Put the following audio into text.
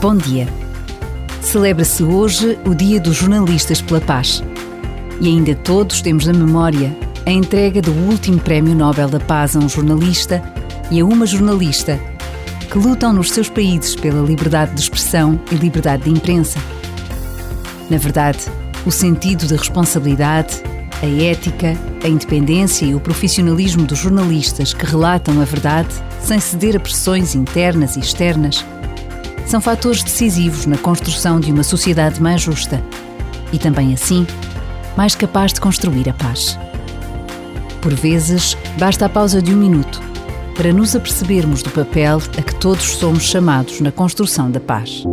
Bom dia. Celebra-se hoje o Dia dos Jornalistas pela Paz. E ainda todos temos na memória a entrega do último Prémio Nobel da Paz a um jornalista e a uma jornalista que lutam nos seus países pela liberdade de expressão e liberdade de imprensa. Na verdade, o sentido da responsabilidade, a ética, a independência e o profissionalismo dos jornalistas que relatam a verdade, sem ceder a pressões internas e externas, são fatores decisivos na construção de uma sociedade mais justa e também assim mais capaz de construir a paz. Por vezes, basta a pausa de um minuto para nos apercebermos do papel a que todos somos chamados na construção da paz.